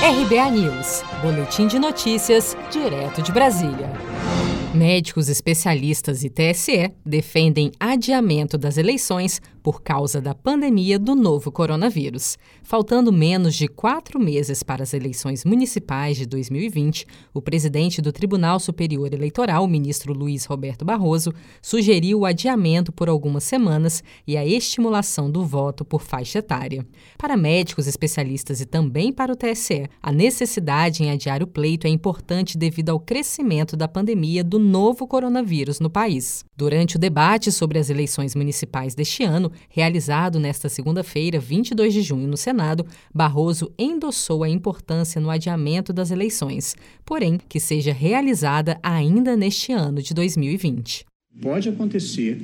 RBA News, Boletim de Notícias, direto de Brasília. Médicos especialistas e TSE defendem adiamento das eleições por causa da pandemia do novo coronavírus. Faltando menos de quatro meses para as eleições municipais de 2020, o presidente do Tribunal Superior Eleitoral, ministro Luiz Roberto Barroso, sugeriu o adiamento por algumas semanas e a estimulação do voto por faixa etária. Para médicos especialistas e também para o TSE, a necessidade em adiar o pleito é importante devido ao crescimento da pandemia do novo coronavírus no país. Durante o debate sobre as eleições municipais deste realizado nesta segunda-feira, 22 de junho, no Senado, Barroso endossou a importância no adiamento das eleições, porém que seja realizada ainda neste ano de 2020. Pode acontecer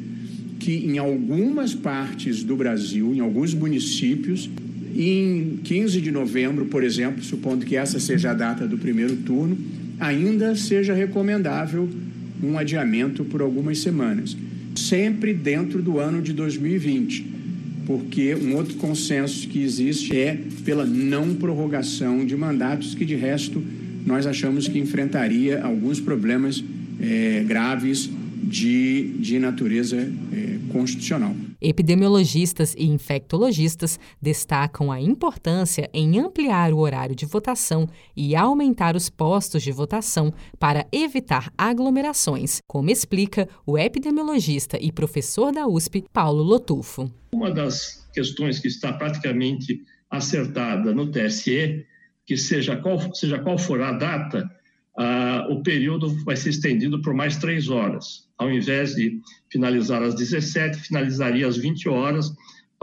que em algumas partes do Brasil, em alguns municípios, em 15 de novembro, por exemplo, supondo que essa seja a data do primeiro turno, ainda seja recomendável um adiamento por algumas semanas, sempre dentro do ano de 2020, porque um outro consenso que existe é pela não prorrogação de mandatos, que de resto nós achamos que enfrentaria alguns problemas é, graves de, de natureza é, constitucional. Epidemiologistas e infectologistas destacam a importância em ampliar o horário de votação e aumentar os postos de votação para evitar aglomerações, como explica o epidemiologista e professor da USP, Paulo Lotufo. Uma das questões que está praticamente acertada no TSE, que seja qual, seja qual for a data, ah, o período vai ser estendido por mais três horas. Ao invés de finalizar às 17, finalizaria às 20 horas,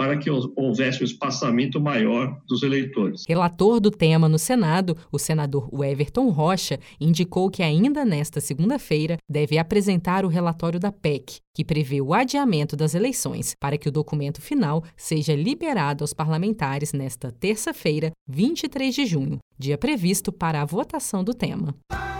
para que houvesse um espaçamento maior dos eleitores. Relator do tema no Senado, o senador Everton Rocha indicou que ainda nesta segunda-feira deve apresentar o relatório da PEC, que prevê o adiamento das eleições, para que o documento final seja liberado aos parlamentares nesta terça-feira, 23 de junho, dia previsto para a votação do tema.